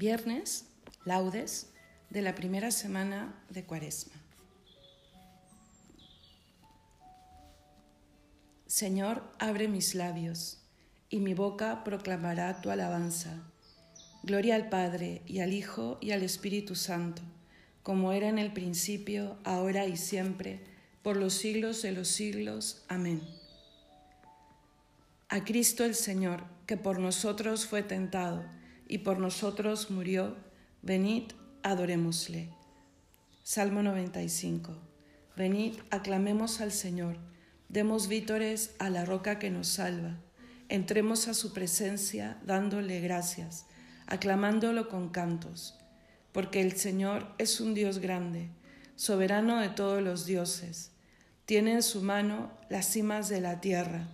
Viernes, laudes de la primera semana de Cuaresma. Señor, abre mis labios, y mi boca proclamará tu alabanza. Gloria al Padre, y al Hijo, y al Espíritu Santo, como era en el principio, ahora y siempre, por los siglos de los siglos. Amén. A Cristo el Señor, que por nosotros fue tentado, y por nosotros murió, venid, adorémosle. Salmo 95. Venid, aclamemos al Señor Demos vítores a la roca que nos salva. Entremos a su presencia dándole gracias, aclamándolo con cantos, porque el Señor es un Dios grande, soberano de todos los dioses. Tiene en su mano las cimas de la tierra,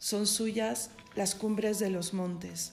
son suyas las cumbres de los montes.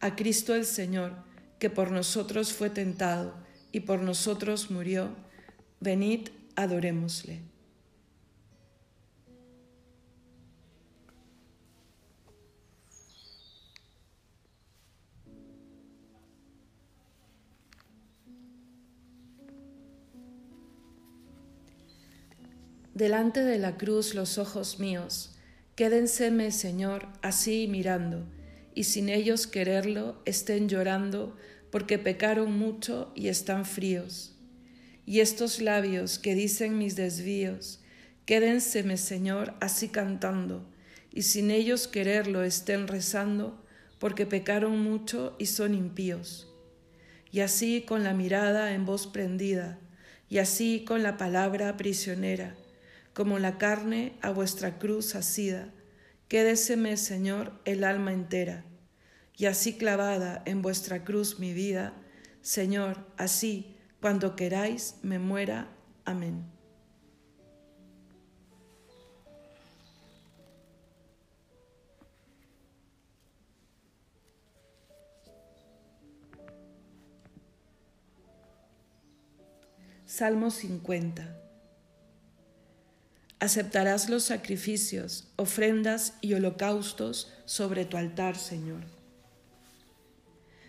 A Cristo el Señor, que por nosotros fue tentado y por nosotros murió, venid, adorémosle. Delante de la cruz los ojos míos, quédenseme, Señor, así mirando, y sin ellos quererlo estén llorando, porque pecaron mucho y están fríos. Y estos labios que dicen mis desvíos, quédenseme, Señor, así cantando, y sin ellos quererlo estén rezando, porque pecaron mucho y son impíos. Y así con la mirada en voz prendida, y así con la palabra prisionera, como la carne a vuestra cruz asida. Quédeseme, Señor, el alma entera, y así clavada en vuestra cruz mi vida, Señor, así, cuando queráis, me muera. Amén. Salmo 50 aceptarás los sacrificios, ofrendas y holocaustos sobre tu altar, Señor.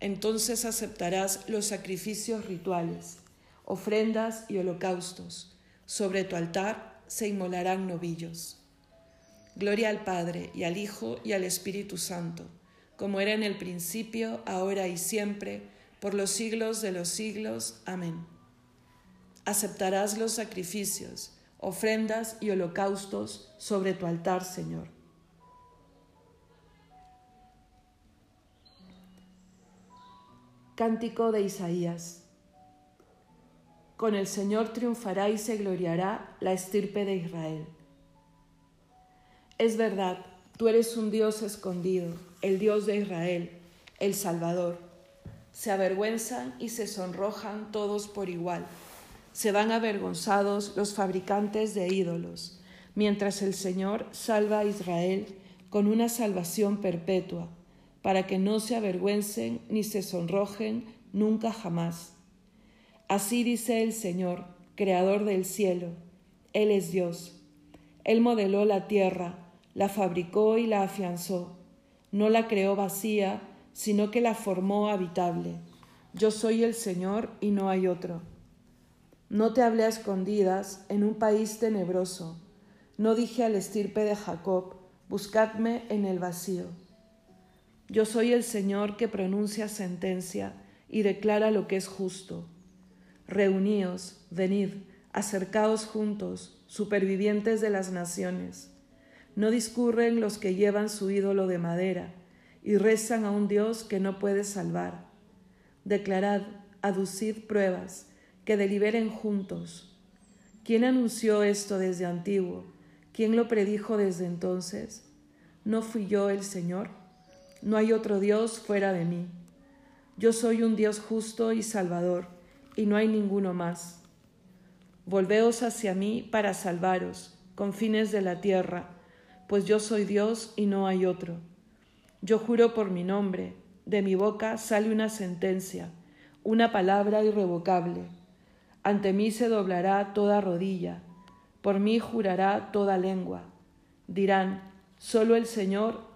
Entonces aceptarás los sacrificios rituales, ofrendas y holocaustos. Sobre tu altar se inmolarán novillos. Gloria al Padre y al Hijo y al Espíritu Santo como era en el principio, ahora y siempre, por los siglos de los siglos. Amén. Aceptarás los sacrificios, ofrendas y holocaustos sobre tu altar, Señor. Cántico de Isaías. Con el Señor triunfará y se gloriará la estirpe de Israel. Es verdad, tú eres un Dios escondido el Dios de Israel, el Salvador. Se avergüenzan y se sonrojan todos por igual. Se van avergonzados los fabricantes de ídolos, mientras el Señor salva a Israel con una salvación perpetua, para que no se avergüencen ni se sonrojen nunca jamás. Así dice el Señor, Creador del cielo. Él es Dios. Él modeló la tierra, la fabricó y la afianzó no la creó vacía, sino que la formó habitable. Yo soy el Señor y no hay otro. No te hablé a escondidas en un país tenebroso. No dije al estirpe de Jacob, buscadme en el vacío. Yo soy el Señor que pronuncia sentencia y declara lo que es justo. Reuníos, venid, acercaos juntos, supervivientes de las naciones no discurren los que llevan su ídolo de madera y rezan a un Dios que no puede salvar. Declarad, aducid pruebas, que deliberen juntos. ¿Quién anunció esto desde antiguo? ¿Quién lo predijo desde entonces? ¿No fui yo el Señor? No hay otro Dios fuera de mí. Yo soy un Dios justo y salvador, y no hay ninguno más. Volveos hacia mí para salvaros, con fines de la tierra pues yo soy Dios y no hay otro. Yo juro por mi nombre, de mi boca sale una sentencia, una palabra irrevocable. Ante mí se doblará toda rodilla, por mí jurará toda lengua. Dirán, solo el Señor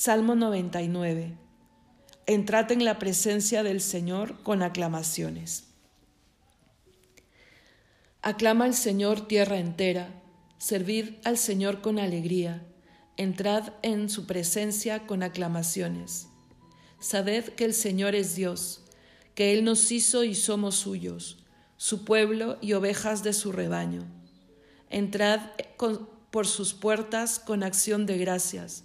Salmo 99. Entrad en la presencia del Señor con aclamaciones. Aclama al Señor tierra entera Servid al Señor con alegría, entrad en su presencia con aclamaciones. Sabed que el Señor es Dios, que Él nos hizo y somos suyos, su pueblo y ovejas de su rebaño. Entrad por sus puertas con acción de gracias,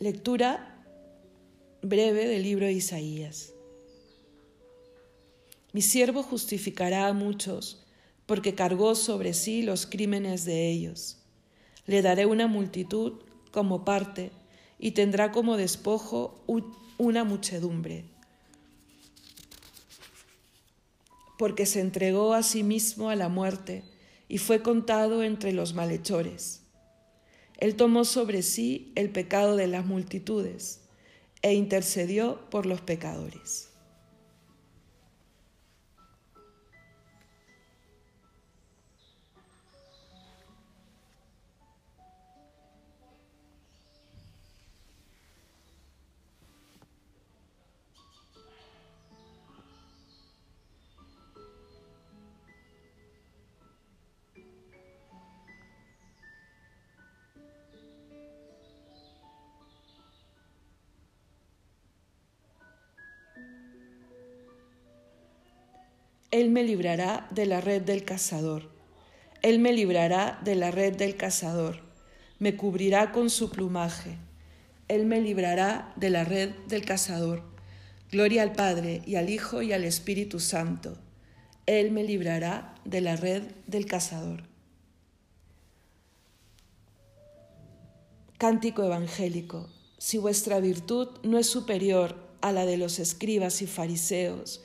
Lectura breve del libro de Isaías. Mi siervo justificará a muchos, porque cargó sobre sí los crímenes de ellos. Le daré una multitud como parte, y tendrá como despojo una muchedumbre. porque se entregó a sí mismo a la muerte y fue contado entre los malhechores. Él tomó sobre sí el pecado de las multitudes e intercedió por los pecadores. Él me librará de la red del cazador. Él me librará de la red del cazador. Me cubrirá con su plumaje. Él me librará de la red del cazador. Gloria al Padre y al Hijo y al Espíritu Santo. Él me librará de la red del cazador. Cántico evangélico. Si vuestra virtud no es superior a la de los escribas y fariseos,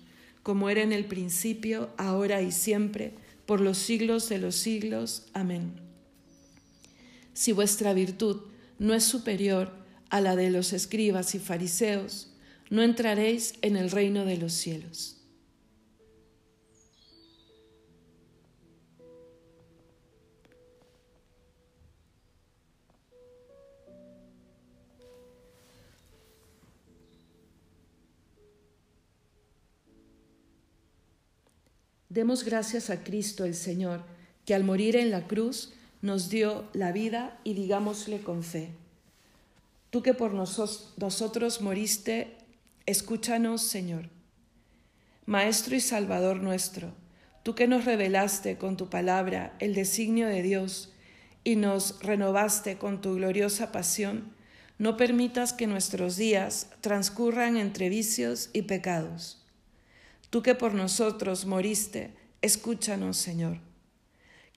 como era en el principio, ahora y siempre, por los siglos de los siglos. Amén. Si vuestra virtud no es superior a la de los escribas y fariseos, no entraréis en el reino de los cielos. Demos gracias a Cristo el Señor, que al morir en la cruz nos dio la vida y digámosle con fe. Tú que por nosotros moriste, escúchanos, Señor. Maestro y Salvador nuestro, tú que nos revelaste con tu palabra el designio de Dios y nos renovaste con tu gloriosa pasión, no permitas que nuestros días transcurran entre vicios y pecados Tú que por nosotros moriste, escúchanos, Señor.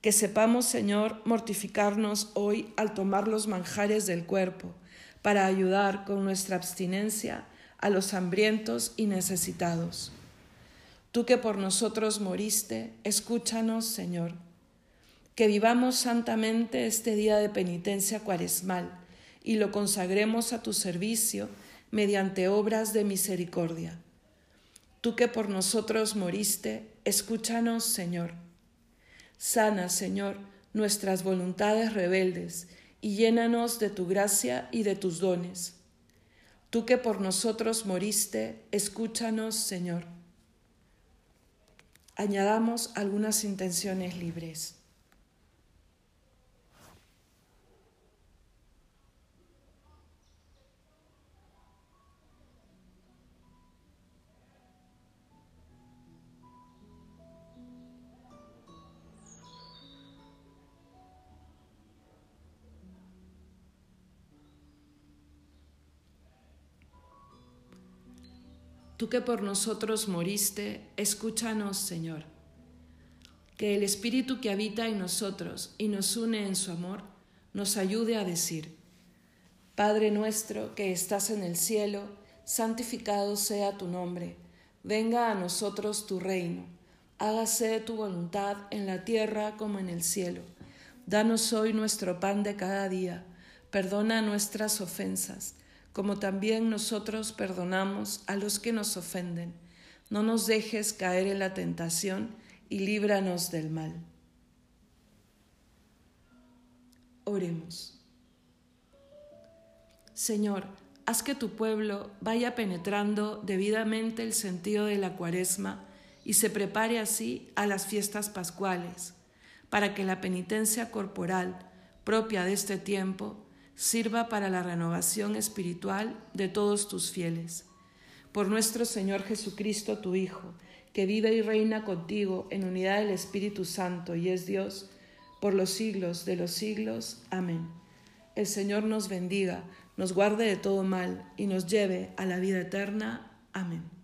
Que sepamos, Señor, mortificarnos hoy al tomar los manjares del cuerpo, para ayudar con nuestra abstinencia a los hambrientos y necesitados. Tú que por nosotros moriste, escúchanos, Señor. Que vivamos santamente este día de penitencia cuaresmal y lo consagremos a tu servicio mediante obras de misericordia Tú que por nosotros moriste, escúchanos, Señor. Sana, Señor, nuestras voluntades rebeldes y llénanos de tu gracia y de tus dones. Tú que por nosotros moriste, escúchanos, Señor. Añadamos algunas intenciones libres. Que por nosotros moriste, escúchanos, Señor. que el Espíritu que habita en nosotros y nos une en su amor, nos ayude a decir, Padre nuestro que estás en el cielo, santificado sea tu nombre, venga a nosotros tu reino, hágase tu voluntad en la tierra como en el cielo. Danos hoy nuestro pan de cada día, perdona nuestras ofensas, como también nosotros perdonamos a los que nos ofenden. No nos dejes caer en la tentación, y líbranos del mal. Oremos. Señor, haz que tu pueblo vaya penetrando debidamente el sentido de la cuaresma y se prepare así a las fiestas pascuales, para que la penitencia corporal propia de este tiempo sirva para la renovación espiritual de todos tus fieles. Por nuestro Señor Jesucristo, tu Hijo, que vive y reina contigo en unidad del Espíritu Santo y es Dios por los siglos de los siglos. Amén. El Señor nos bendiga, nos guarde de todo mal y nos lleve a la vida eterna. Amén.